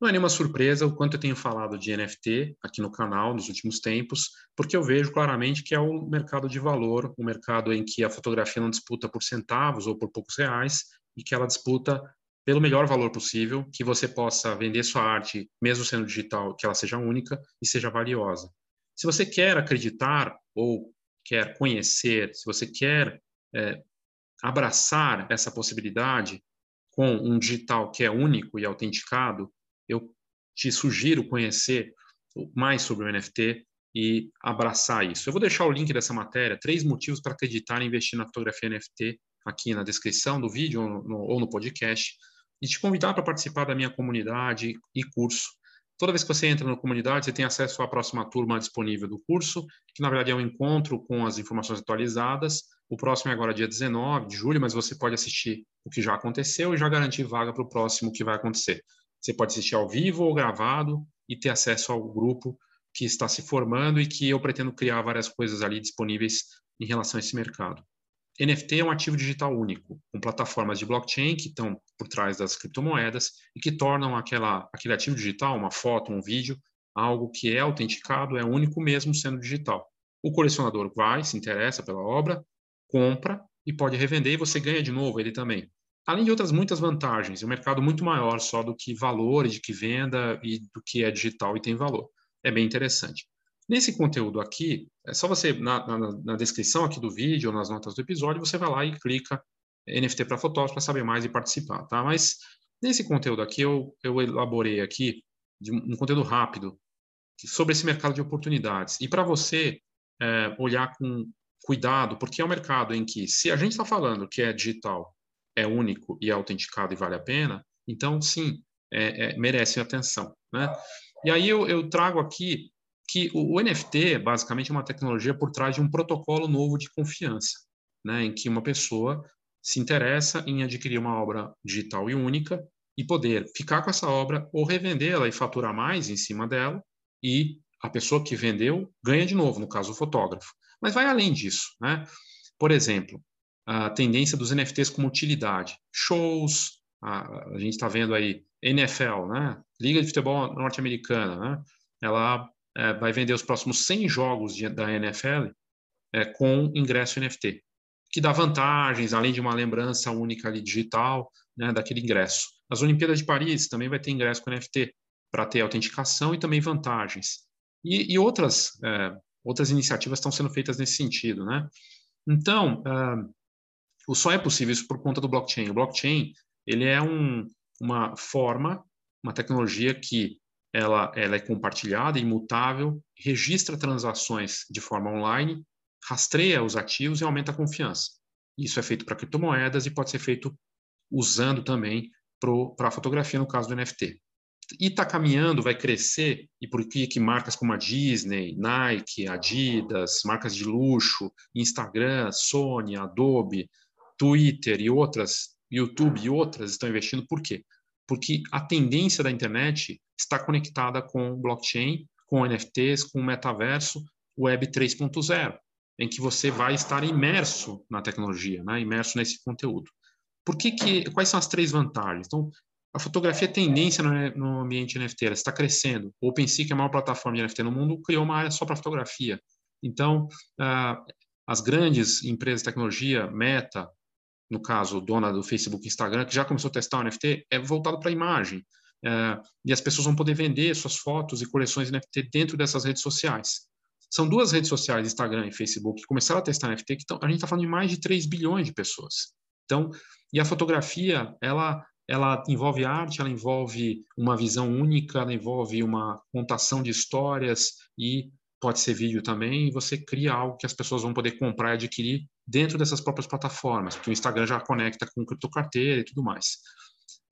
Não é nenhuma surpresa o quanto eu tenho falado de NFT aqui no canal nos últimos tempos, porque eu vejo claramente que é um mercado de valor, um mercado em que a fotografia não disputa por centavos ou por poucos reais, e que ela disputa pelo melhor valor possível, que você possa vender sua arte, mesmo sendo digital, que ela seja única e seja valiosa. Se você quer acreditar ou quer conhecer, se você quer é, abraçar essa possibilidade com um digital que é único e autenticado, eu te sugiro conhecer mais sobre o NFT e abraçar isso. Eu vou deixar o link dessa matéria, três motivos para acreditar e investir na fotografia NFT, aqui na descrição do vídeo ou no, ou no podcast, e te convidar para participar da minha comunidade e curso. Toda vez que você entra na comunidade, você tem acesso à próxima turma disponível do curso, que na verdade é um encontro com as informações atualizadas. O próximo é agora dia 19 de julho, mas você pode assistir o que já aconteceu e já garantir vaga para o próximo que vai acontecer. Você pode assistir ao vivo ou gravado e ter acesso ao grupo que está se formando e que eu pretendo criar várias coisas ali disponíveis em relação a esse mercado. NFT é um ativo digital único, com plataformas de blockchain que estão por trás das criptomoedas e que tornam aquela, aquele ativo digital, uma foto, um vídeo, algo que é autenticado, é único mesmo sendo digital. O colecionador vai, se interessa pela obra, compra e pode revender e você ganha de novo ele também além de outras muitas vantagens, um mercado muito maior só do que valor, de que venda e do que é digital e tem valor. É bem interessante. Nesse conteúdo aqui, é só você, na, na, na descrição aqui do vídeo ou nas notas do episódio, você vai lá e clica NFT para fotógrafos para saber mais e participar, tá? Mas nesse conteúdo aqui, eu, eu elaborei aqui um conteúdo rápido sobre esse mercado de oportunidades. E para você é, olhar com cuidado, porque é um mercado em que, se a gente está falando que é digital é único e é autenticado e vale a pena, então sim, é, é, merece atenção. Né? E aí eu, eu trago aqui que o, o, NFT basicamente é uma tecnologia por trás de um protocolo novo de confiança, né? em que uma pessoa se interessa em adquirir uma obra digital e única e poder ficar com essa obra ou revendê-la e faturar mais em cima dela e a pessoa que vendeu ganha de novo, no caso o fotógrafo. Mas vai além disso, né? Por exemplo, a tendência dos NFTs como utilidade. Shows, a, a gente está vendo aí NFL, né? Liga de Futebol Norte-Americana, né? Ela é, vai vender os próximos 100 jogos de, da NFL é, com ingresso NFT, que dá vantagens, além de uma lembrança única ali digital, né, daquele ingresso. As Olimpíadas de Paris também vai ter ingresso com NFT para ter autenticação e também vantagens. E, e outras, é, outras iniciativas estão sendo feitas nesse sentido, né? Então, uh, o só é possível isso por conta do blockchain. O blockchain ele é um, uma forma, uma tecnologia que ela, ela é compartilhada, imutável, registra transações de forma online, rastreia os ativos e aumenta a confiança. Isso é feito para criptomoedas e pode ser feito usando também para a fotografia, no caso do NFT. E está caminhando, vai crescer, e por que, que marcas como a Disney, Nike, Adidas, marcas de luxo, Instagram, Sony, Adobe, Twitter e outras, YouTube e outras estão investindo, por quê? Porque a tendência da internet está conectada com blockchain, com NFTs, com metaverso, Web 3.0, em que você vai estar imerso na tecnologia, né? imerso nesse conteúdo. Por que que, quais são as três vantagens? Então, a fotografia é tendência no, ambiente NFT, ela está crescendo. O OpenSea, que é a maior plataforma de NFT no mundo, criou uma área só para fotografia. Então, uh, as grandes empresas de tecnologia, Meta, no caso, dona do Facebook Instagram, que já começou a testar o NFT, é voltado para a imagem. É, e as pessoas vão poder vender suas fotos e coleções de NFT dentro dessas redes sociais. São duas redes sociais, Instagram e Facebook, que começaram a testar NFT, que tão, a gente está falando de mais de 3 bilhões de pessoas. Então, e a fotografia, ela, ela envolve arte, ela envolve uma visão única, ela envolve uma contação de histórias e pode ser vídeo também, e você cria algo que as pessoas vão poder comprar e adquirir dentro dessas próprias plataformas, porque o Instagram já conecta com criptocarteira e tudo mais.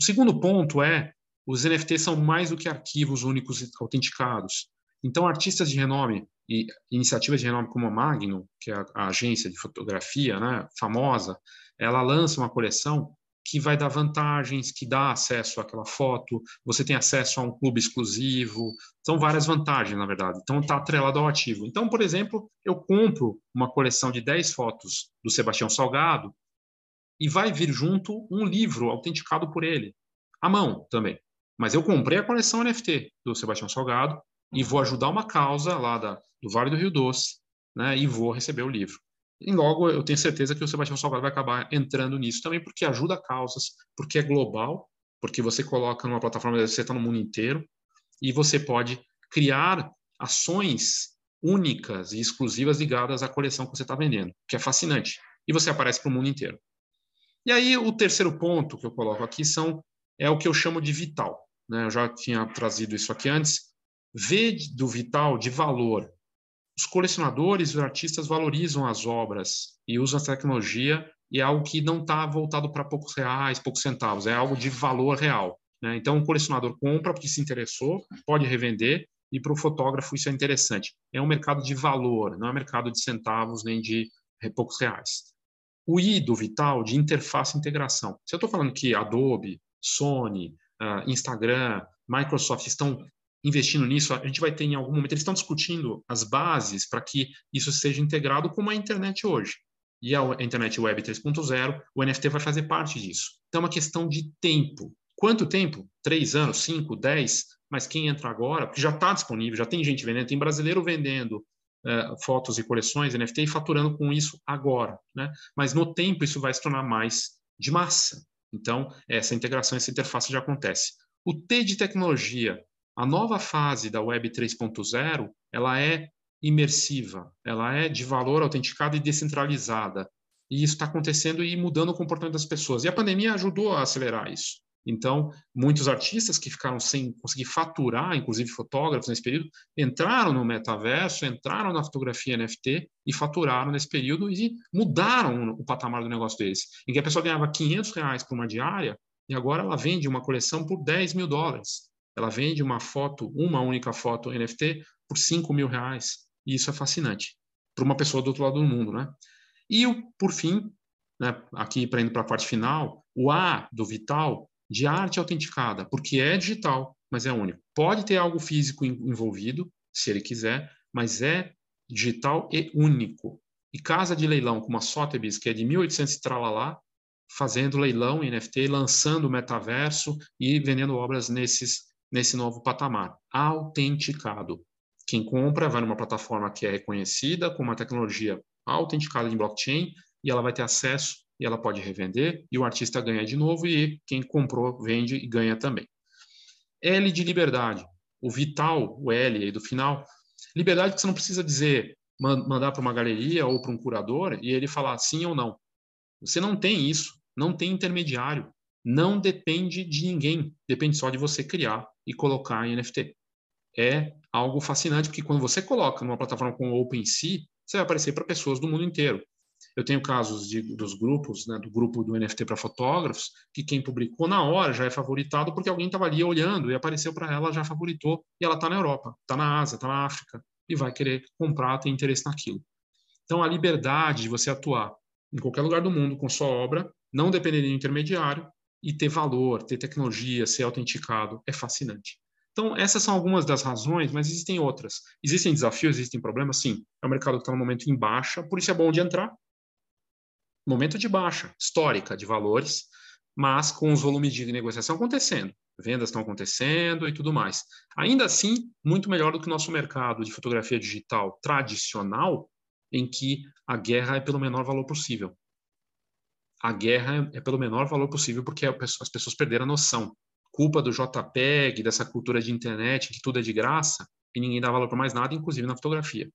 O segundo ponto é, os NFTs são mais do que arquivos únicos e autenticados. Então, artistas de renome e iniciativas de renome como a Magnum, que é a, agência de fotografia né, famosa, ela lança uma coleção que vai dar vantagens, que dá acesso àquela foto, você tem acesso a um clube exclusivo, são várias vantagens, na verdade. Então, está atrelado ao ativo. Então, por exemplo, eu compro uma coleção de 10 fotos do Sebastião Salgado e vai vir junto um livro autenticado por ele, à mão também. Mas eu comprei a coleção NFT do Sebastião Salgado e vou ajudar uma causa lá da, do Vale do Rio Doce, né, e vou receber o livro. E logo eu tenho certeza que o Sebastião Salgado vai acabar entrando nisso também, porque ajuda causas, porque é global, porque você coloca numa plataforma, você está no mundo inteiro, e você pode criar ações únicas e exclusivas ligadas à coleção que você está vendendo, que é fascinante. E você aparece para o mundo inteiro. E aí o terceiro ponto que eu coloco aqui são é o que eu chamo de vital. Né? Eu já tinha trazido isso aqui antes. V do vital de valor. Os colecionadores e os artistas valorizam as obras e usam a tecnologia e é algo que não está voltado para poucos reais, poucos centavos, é algo de valor real. Né? Então, o colecionador compra porque se interessou, pode revender, e para o fotógrafo isso é interessante. É um mercado de valor, não é um mercado de centavos nem de poucos reais. O I do Vital, de interface e integração. Se eu estou falando que Adobe, Sony, uh, Instagram, Microsoft estão investindo nisso, a gente vai ter em algum momento, eles estão discutindo as bases para que isso seja integrado como a internet hoje. E a internet web 3.0, o NFT vai fazer parte disso. Então, é uma questão de tempo. Quanto tempo? Três anos, cinco, dez? Mas quem entra agora, porque já está disponível, já tem gente vendendo, tem brasileiro vendendo uh, fotos e coleções NFT e faturando com isso agora. Né? Mas no tempo isso vai se tornar mais de massa. Então, essa integração, essa interface já acontece. O T de tecnologia, a nova fase da Web 3.0, ela é imersiva, ela é de valor autenticado e descentralizada. E isso está acontecendo e mudando o comportamento das pessoas. E a pandemia ajudou a acelerar isso. Então, muitos artistas que ficaram sem conseguir faturar, inclusive fotógrafos nesse período, entraram no metaverso, entraram na fotografia NFT e faturaram nesse período e mudaram o patamar do negócio deles. Em que a pessoa ganhava 500 reais por uma diária e agora ela vende uma coleção por 10 mil dólares. Ela vende uma foto, uma única foto NFT por 5 mil reais. E isso é fascinante para uma pessoa do outro lado do mundo, né? E, por fim, né, aqui para indo para a parte final, o A do Vital de arte autenticada, porque é digital, mas é único. Pode ter algo físico envolvido, se ele quiser, mas é digital e único. E casa de leilão como a Sotheby's, que é de 1800 e tralalá, fazendo leilão em NFT, lançando o metaverso e vendendo obras nesses, nesse novo patamar. Autenticado. Quem compra vai numa plataforma que é reconhecida, com uma tecnologia autenticada em blockchain, e ela vai ter acesso e ela pode revender, e o artista ganha de novo, e quem comprou vende e ganha também. L de liberdade. O vital, o L aí do final, liberdade que você não precisa dizer, mandar para uma galeria ou para um curador e ele falar sim ou não. Você não tem isso, não tem intermediário, não depende de ninguém, depende só de você criar e colocar em NFT. É algo fascinante, porque quando você coloca numa plataforma como OpenSea, você vai aparecer para pessoas do mundo inteiro. Eu tenho casos de, dos grupos, né, do grupo do NFT para fotógrafos, que quem publicou na hora já é favoritado porque alguém estava ali olhando e apareceu para ela, já favoritou, e ela está na Europa, está na Ásia, está na África, e vai querer comprar, tem interesse naquilo. Então, a liberdade de você atuar em qualquer lugar do mundo com sua obra, não depender de intermediário e ter valor, ter tecnologia, ser autenticado, é fascinante. Então, essas são algumas das razões, mas existem outras. Existem desafios, existem problemas? Sim. É um mercado que está no momento em baixa, por isso é bom de entrar, momento de baixa histórica de valores, mas com os volumes de negociação acontecendo, vendas estão acontecendo e tudo mais. Ainda assim, muito melhor do que o nosso mercado de fotografia digital tradicional, em que a guerra é pelo menor valor possível. A guerra é pelo menor valor possível porque as pessoas perderam a noção. Culpa do JPEG, dessa cultura de internet, que tudo é de graça, e ninguém dá valor para mais nada, inclusive na fotografia.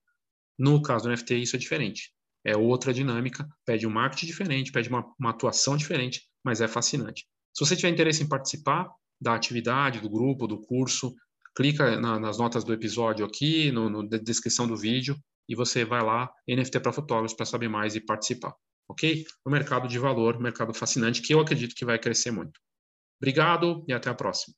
No caso do NFT, isso é diferente é outra dinâmica, pede um marketing diferente, pede uma, uma atuação diferente, mas é fascinante. Se você tiver interesse em participar da atividade, do grupo, do curso, clica na, nas notas do episódio aqui, no, no, na descrição do vídeo, e você vai lá, NFT para fotógrafos, para saber mais e participar. Ok? O mercado de valor, mercado fascinante, que eu acredito que vai crescer muito. Obrigado e até a próxima.